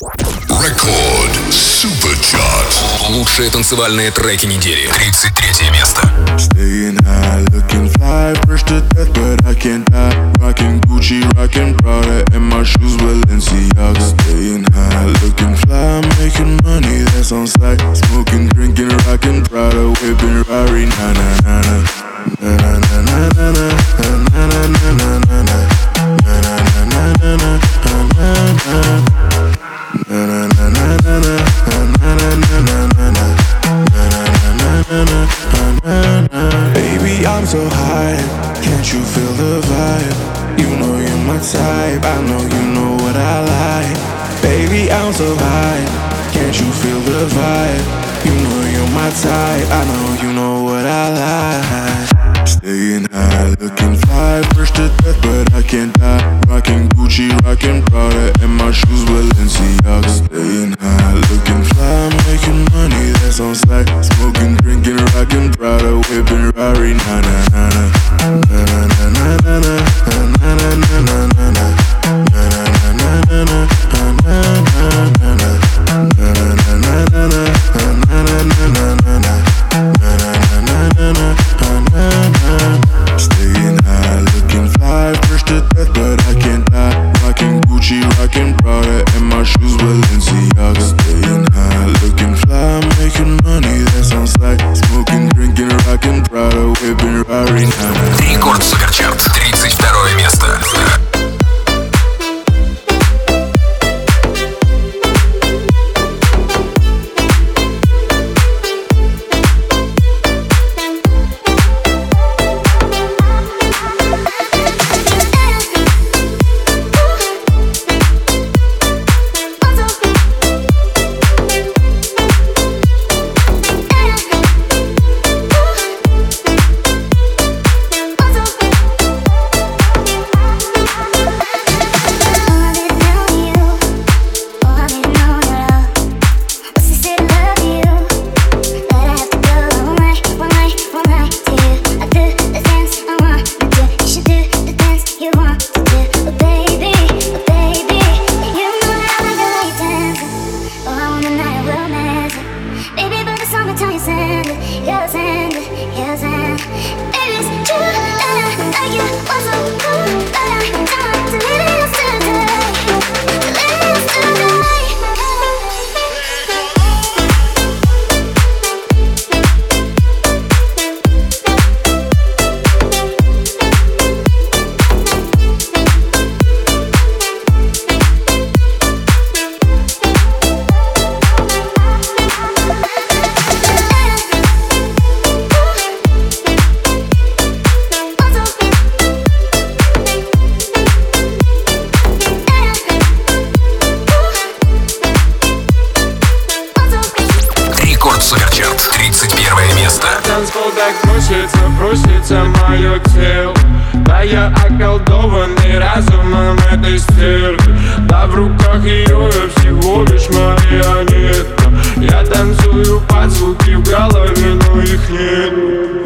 Рекорд Суперчарт. Лучшие танцевальные треки недели. 33 место. Staying high, looking fly, fresh to death, but I can't die. Rocking Gucci, rocking Prada, and my shoes Balenciaga. Staying high, looking fly, making money, that's on sight. Smoking, drinking, rocking Prada, whipping Rari. Na na na na na na na na na na na na. Na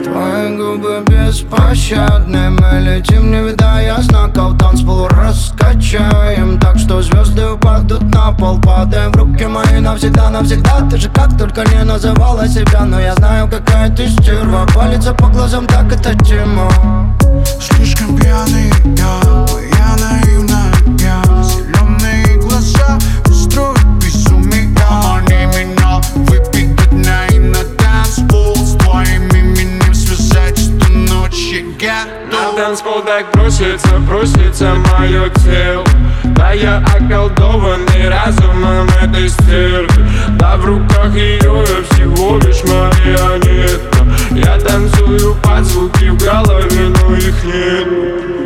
Твои губы беспощадны Мы летим, не видая знаков Танцпол раскачаем Так что звезды упадут на пол Падаем в руки мои навсегда, навсегда. Ты же как только не называла себя Но я знаю, какая ты стерва. Палится по глазам, так это тема Слишком пьяный я, моя наивная я. Зеленые глаза танцпол так бросится, бросится мое тело. Да я околдованный разумом этой стервы Да в руках ее я всего лишь марионетка. Я танцую под звуки в голове, но их нет.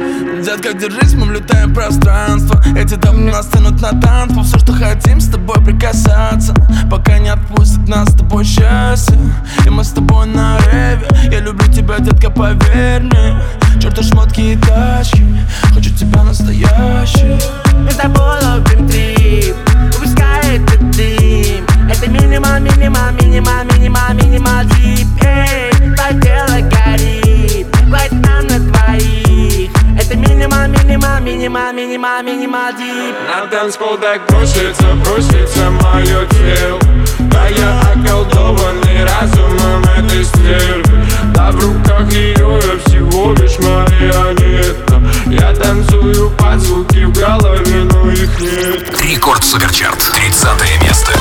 Детка, держись, мы влетаем в пространство. Эти дамы нас тянут на танцы Все, что хотим с тобой прикасаться. Пока не отпустит нас с тобой счастье. И мы с тобой на реве. Я люблю тебя, детка, поверь мне. Черт, шмотки и тачки. Хочу тебя настоящий Это было Dream Trip Упускает этот дым. Это минимал, минимал, минимал, минимал, минимал Deep, эй, так минима, минима, минима, дип в танцпол так бросится, бросится мое тело Да я околдованный разумом этой стрельбы Да в руках ее я всего лишь марионетка. Я танцую под звуки в голове, но их нет. Рекорд Суперчарт, 30 место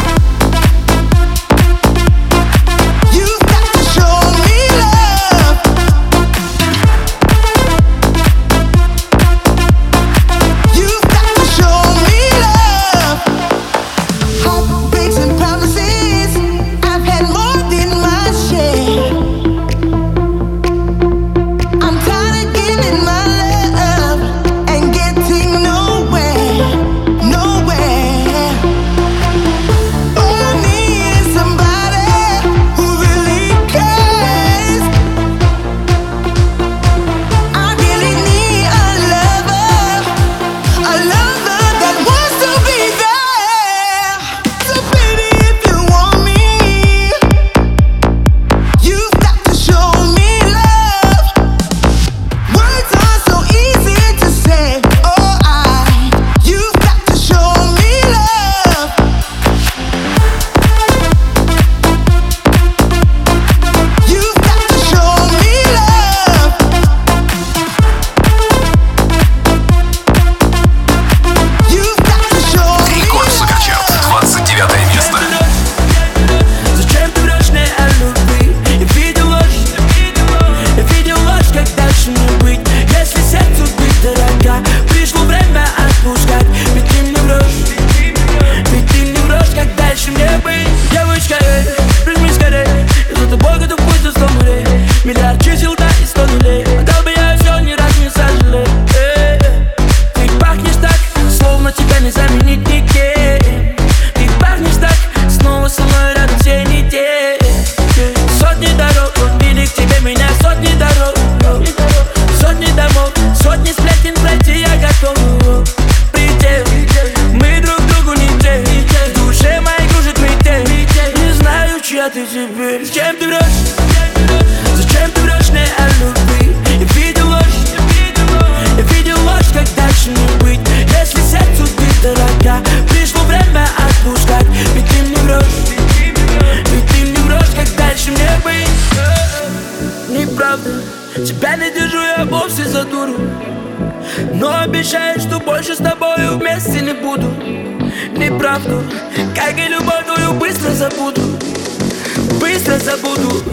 правду. Как и любовь твою быстро забуду Быстро забуду.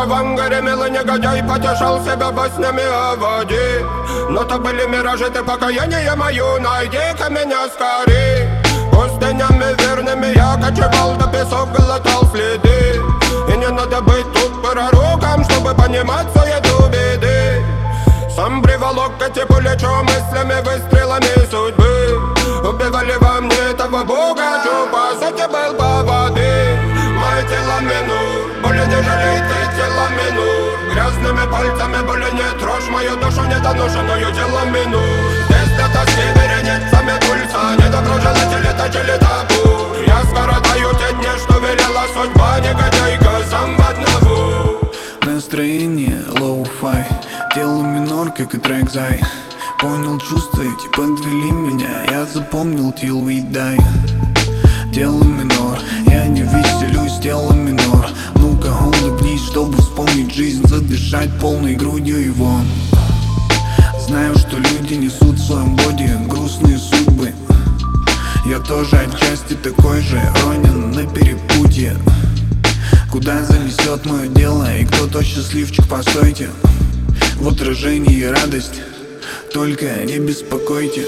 Караван гремел и негодяй Потешал себя баснями о воде Но то были миражи, ты покаяние мою Найди-ка меня скорей Пустынями верными я кочевал До песок глотал следы И не надо быть тут пророком Чтобы понимать суету беды Сам приволок эти плечо мыслями, выстрелами судьбы Убивали во мне этого бога, по сути был по воды Мое тело минут, боли не жалей ты тело минут Грязными пальцами боли не трожь мою душу недоношенную тело минут Здесь для тоски вереницами пульса Не доброжелатели точили табу Я скоротаю те дни, что велела судьба Негодяйка сам в одного Настроение lo-fi Дело минор, как и трек зай. Понял чувства эти, подвели меня. Я запомнил till we die Дело минор, я не веселюсь, дело минор. Ну-ка улыбнись, чтобы вспомнить жизнь Задышать полной грудью его. Знаю, что люди несут в своем боди грустные судьбы. Я тоже отчасти такой же, ронен на перепутье. Куда занесет мое дело и кто то счастливчик, постойте. В отражении радость, только не беспокойте.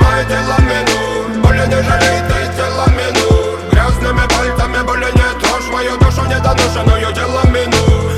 Мое тело минут, боли не жалей тело минут. Грязными пальцами боли не трожь мою душу недоношенную тело минут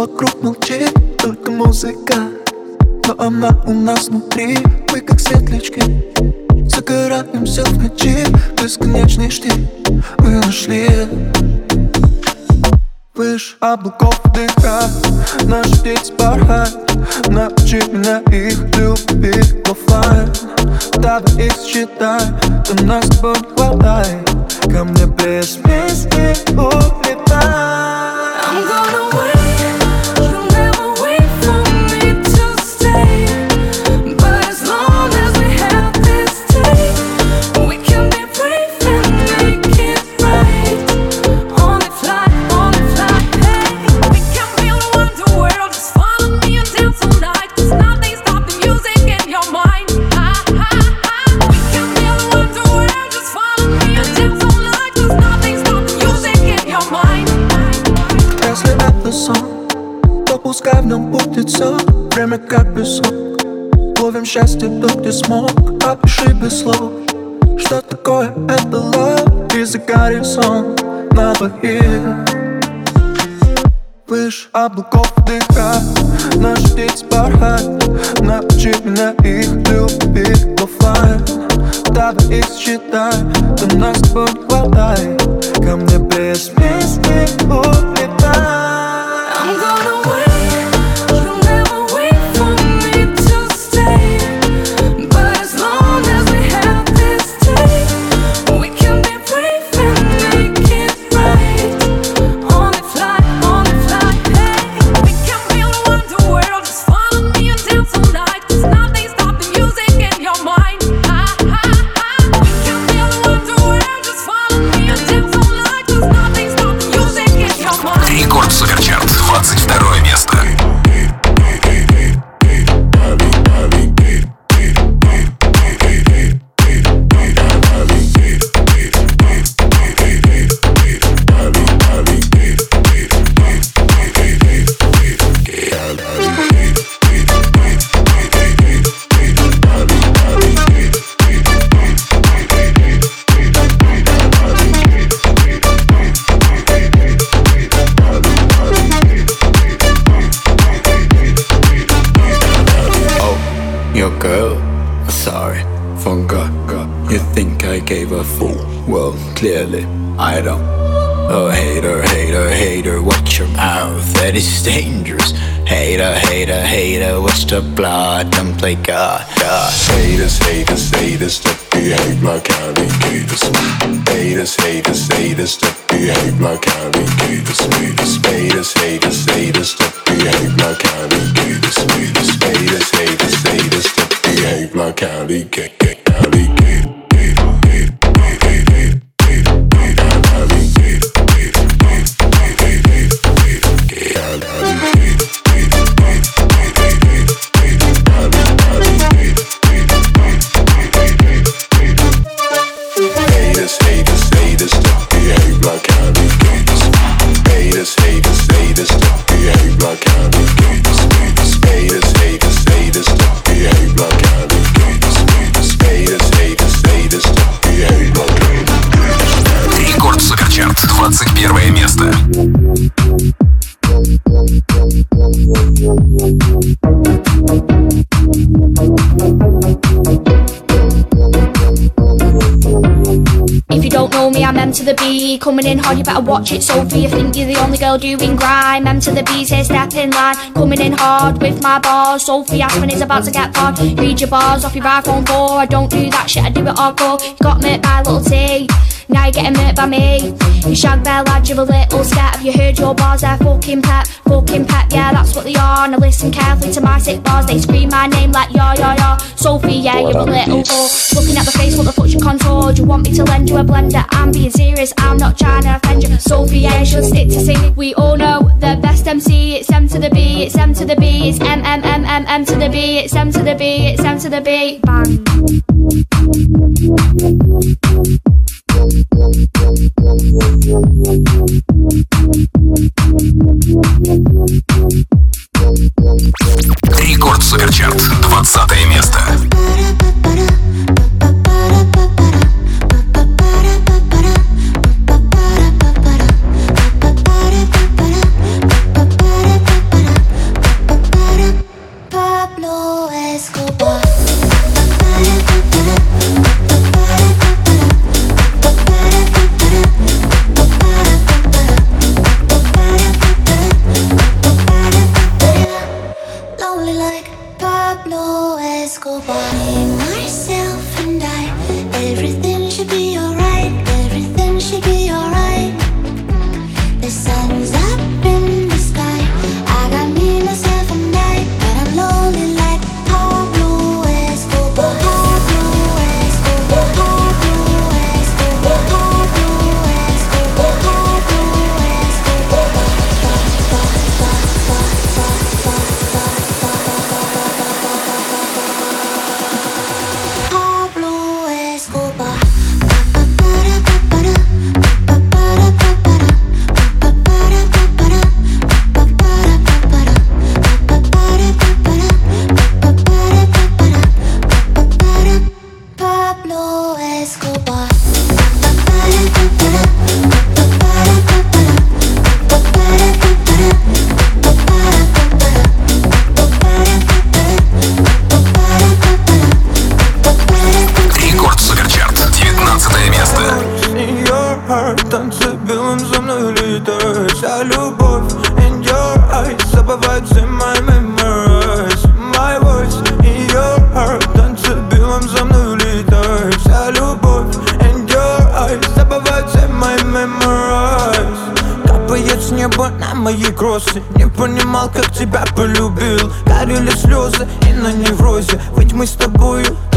вокруг молчит, только музыка. Но она у нас внутри, время как песок Ловим счастье тут, где смог Опиши без слов. Что такое это love И загорит сон на двоих Выше облаков дыха Наши дети порхают Научи меня их любить. Оффлайн Давай их считай До нас с тобой не хватает. Ко мне без песни to blood and play God, God. Haters, haters, haters that behave like alligators. Haters, haters, haters that behave like alligators. Haters, haters, haters that behave like alligators. Haters, haters, haters that behave like alligators. Coming in hard, you better watch it. Sophie, you think you're the only girl doing grime. M to the B's here, step in line. Coming in hard with my bars. Sophie Aspen is about to get hard. Read your bars off your iPhone 4. I don't do that shit, I do it hardcore. You got me by little T. Now you're getting hurt by me. You shag bear lad, you're a little scat. Have you heard your bars? They're fucking pep, fucking pep. Yeah, that's what they are. Now listen carefully to my sick bars. They scream my name like ya ya ya. Sophie, yeah, you're a little whore. Looking at the face, what the fuck's your contour? Do you want me to lend you a blender? I'm being serious, I'm not trying to offend you. Sophie, yeah, she'll stick to singing. We all know the best MC. It's M to the B, it's M to the B, it's M M M M M to the B, it's M to the B, it's M to the B. Bang. солнце белым за мной летает Вся любовь in your eyes. Забывает все мои memories. My voice in your heart. Танцы белым за мной летает Вся любовь in your eyes. Забывает все мои memories. Капает с неба на мои кроссы. Не понимал, как тебя полюбил. Горели слезы и на неврозе. Ведь мы с тобою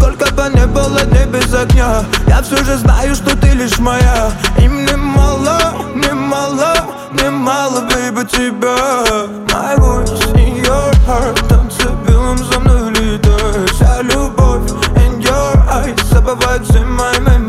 Сколько бы не было дней без огня Я все же знаю, что ты лишь моя. И мне мало, мне мало, мне мало, baby, тебя. My voice in your heart Танцы белым за мной летает Вся любовь in your eyes Забывает все мои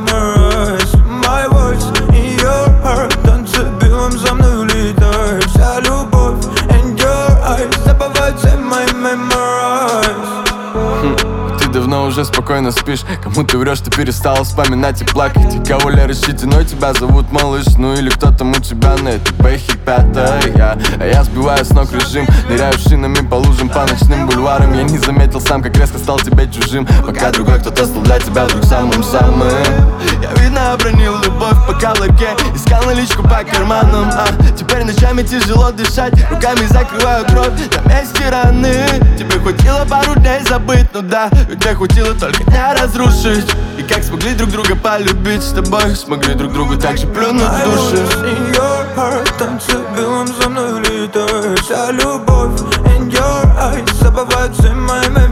уже спокойно спишь. Кому ты врешь, ты перестала вспоминать и плакать. И кого ли рассчитано тебя зовут малыш. Ну или кто там у тебя на этой бэхе пятая А я сбиваю с ног режим. Ныряю шинами по лужам, по ночным бульварам. Я не заметил сам, как резко стал тебе чужим. Пока другой кто-то стал для тебя вдруг самым-самым. Я видно обронил любовь по калорке Искал наличку по карманам а Теперь ночами тяжело дышать. Руками закрываю кровь на месте раны. Тебе хватило пару дней забыть, ну да Тебе хватило только дня разрушить. И как смогли друг друга полюбить? С тобой Смогли друг другу так же плюнуть в души Танцы белым за мной летает Вся любовь in your eyes Забывает все мои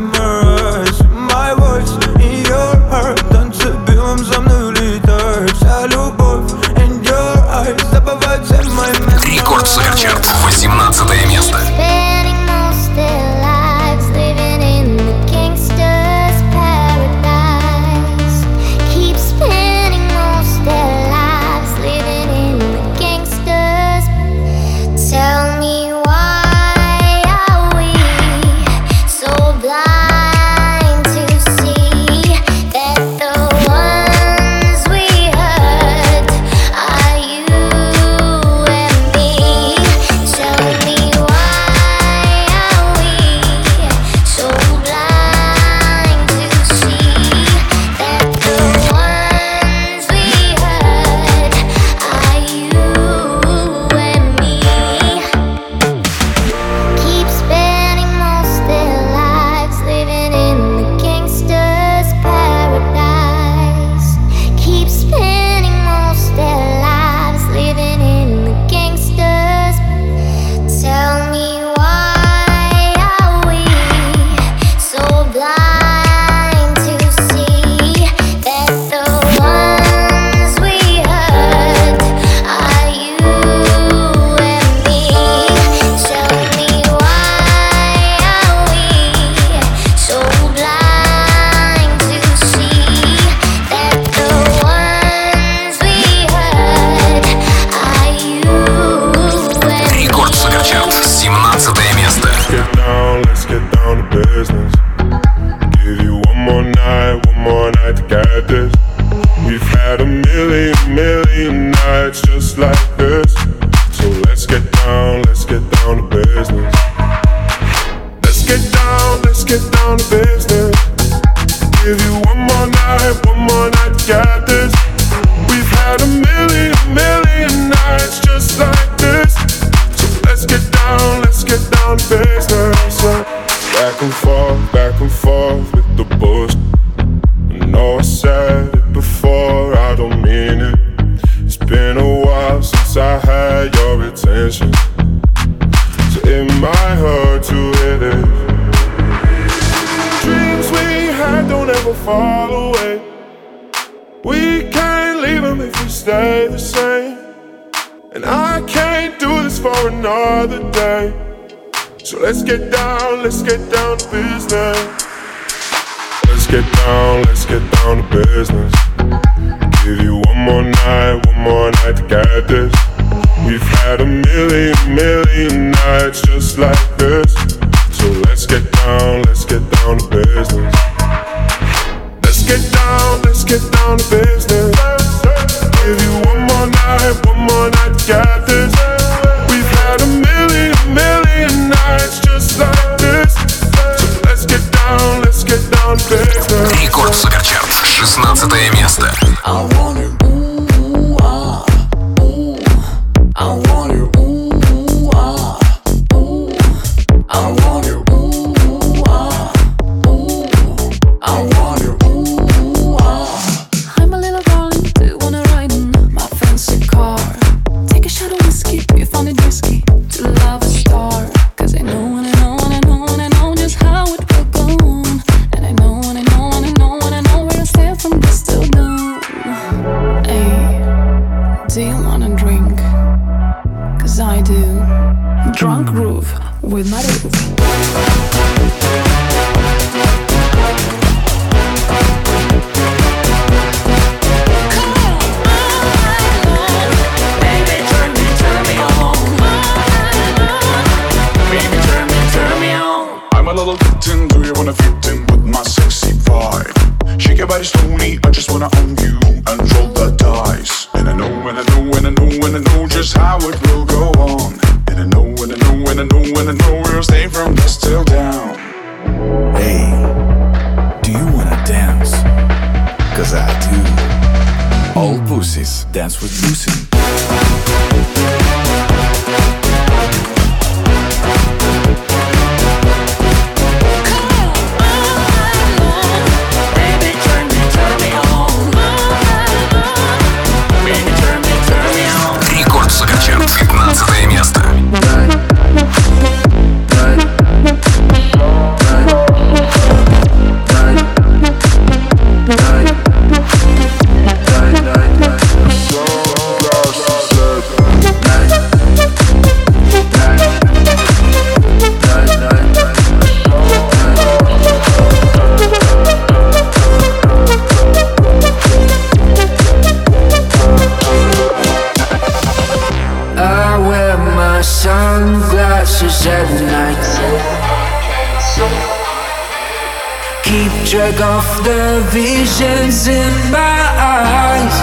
off the visions in my eyes.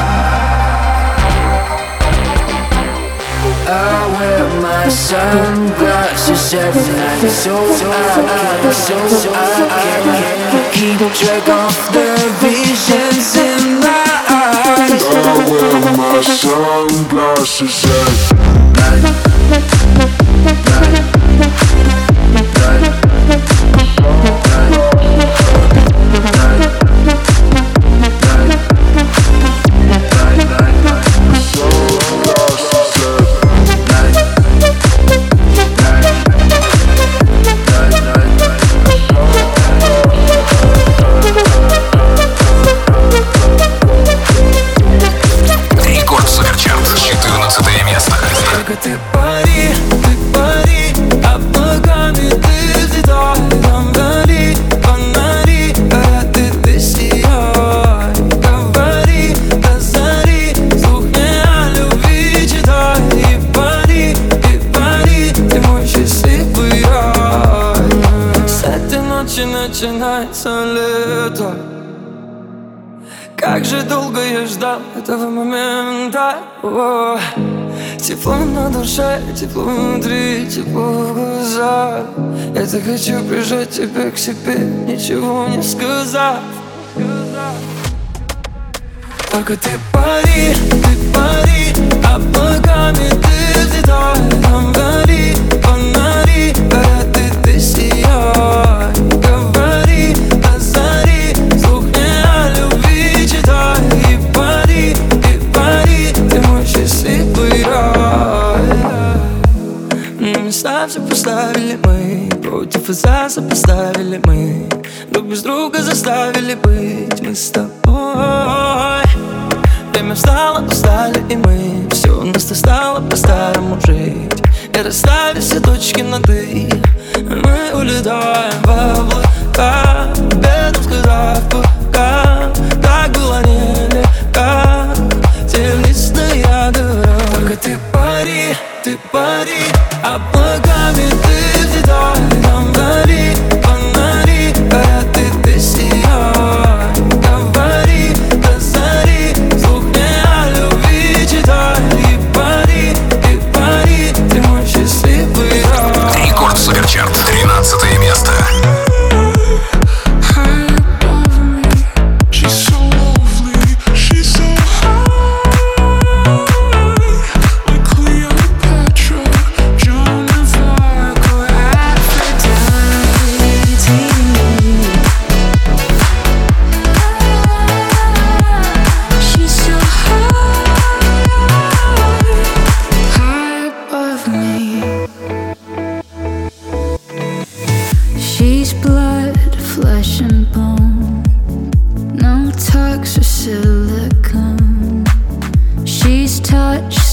I wear my sunglasses every night, so I can, so I can keep track of the visions in my eyes. I wear my sunglasses every night. Этого момента О, Тепло на душе, тепло внутри, тепло в глазах. Я так хочу прижать тебя к себе, ничего не сказав. Только ты пари, ты пари Облаками ты взлетай Там вдали и за сопоставили мы. Друг без друга заставили быть Мы с тобой. Время встало, устали и мы. Все у нас стало по-старому жить. И расставили все точки над «и» Мы улетаем в облака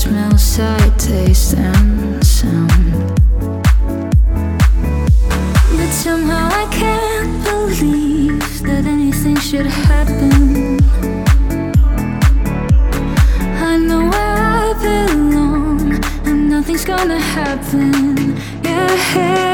smell, sight, taste, and sound. But somehow I can't believe that anything should happen. I know where I belong, and nothing's gonna happen. Yeah.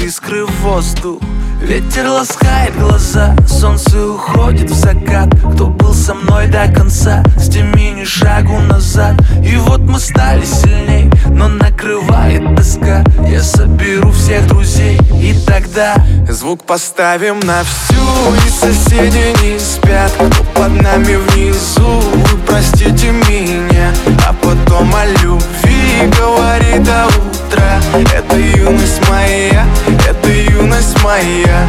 Искры в воздух. Ветер ласкает глаза, солнце уходит в закат. Кто был со мной до конца, сними ни шагу назад. И вот мы стали сильней, но накрывает тоска. Я соберу всех друзей, и тогда Звук поставим на всю. И соседи не спят Кто под нами внизу. Простите меня А потом о любви Говори до утра Это юность моя Это юность моя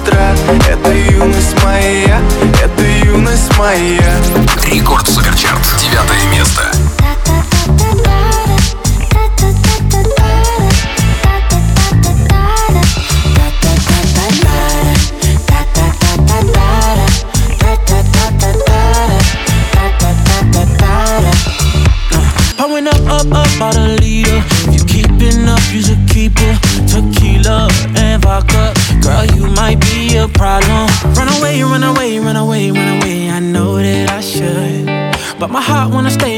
Это юность моя Это юность моя Рекорд Суперчарт. Девятое место. Pouring up, up, up out a my heart when I stay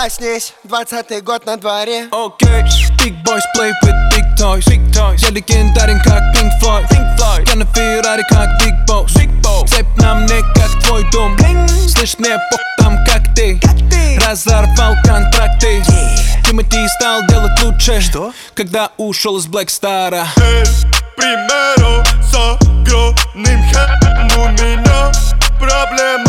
Проснись, двадцатый год на дворе Окей, big boys play with big toys, big toys. Я легендарен как Pink Floyd, Pink Floyd. Я на Феррари как Big Boss, big Boss. Цепь на мне как твой дом Bling. Слышь, мне бог там как ты, как ты. Разорвал контракты yeah. Тимати стал делать лучше Что? Когда ушел из Black Star hey, Примеру с огромным хэ У меня проблема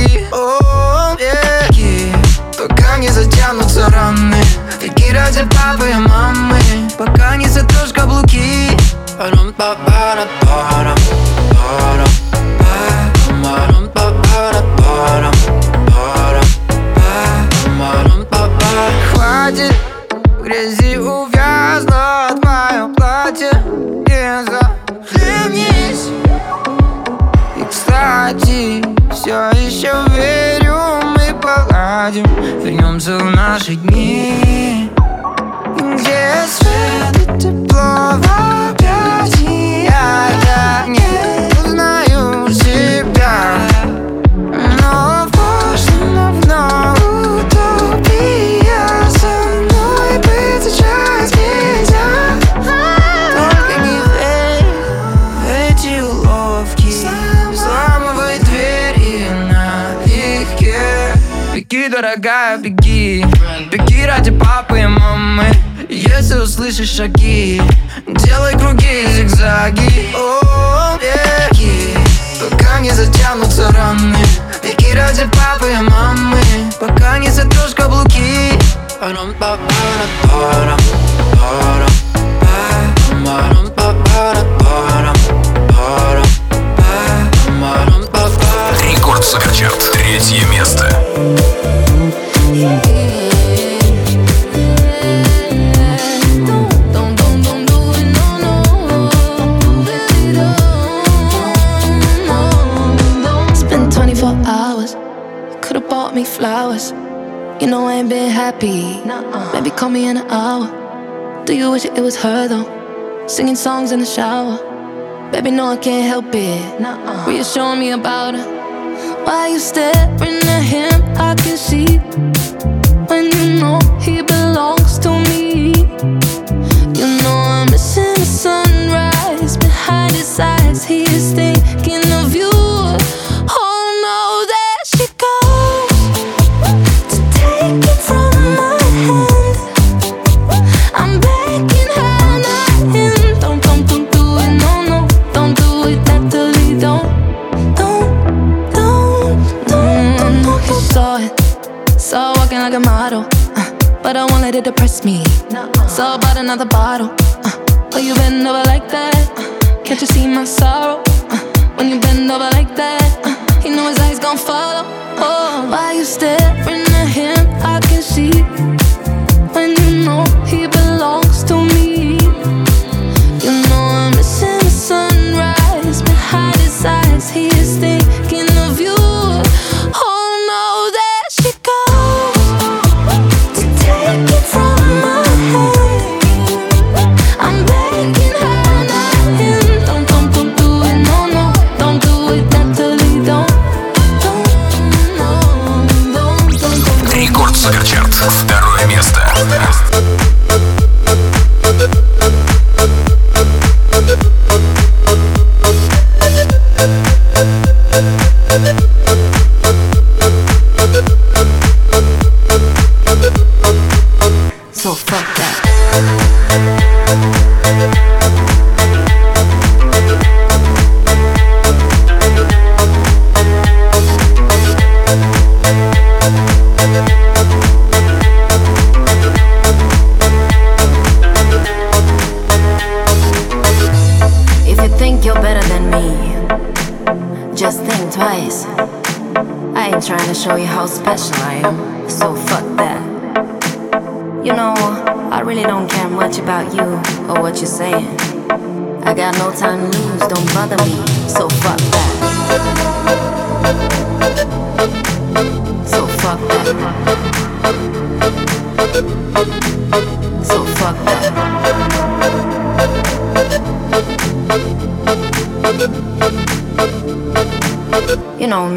зигзаги О, беги Пока не затянутся раны. Беги ради папы и мамы. Пока не сотрешь каблуки. Хватит в грязи увязнуть мое платье. Не захлебнись И, кстати, все еще верю, мы поладим. Вернемся в наши дни. Где свет и тепло в объятиях дорогая, беги Беги ради папы и мамы Если услышишь шаги Делай круги, зигзаги О, беги Пока не затянутся раны Беги ради папы и мамы Пока не сотрешь каблуки. Рекорд Суперчарт. Третье место. Flowers. You know I ain't been happy. Maybe call me in an hour. Do you wish it was her though? Singing songs in the shower. Baby, no, I can't help it. Reassuring me about her. Why you staring at him? I can see when you know he belongs to me. You know I'm missing the sunrise behind his eyes. He is thinking of you. Another bottle. Uh, oh, you bend over like that. Uh, can't you see my sorrow? Uh, when you bend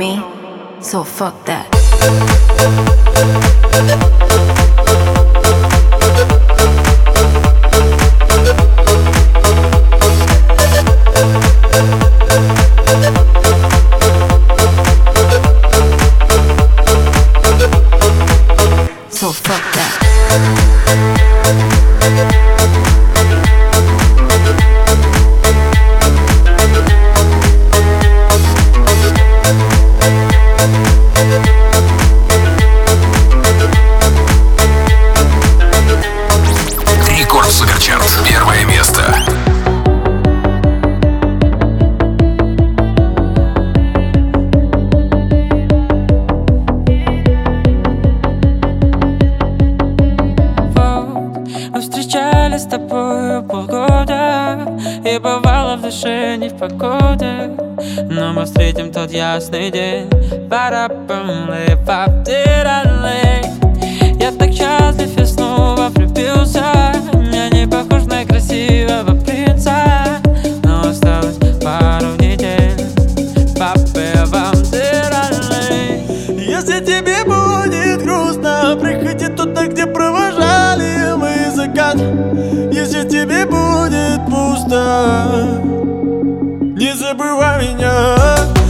me, so fuck that. Бывало в душе не в погоде Но мы встретим тот ясный день. Я так счастлив, я снова влюбился. Я не похож на красивого Не забывай меня.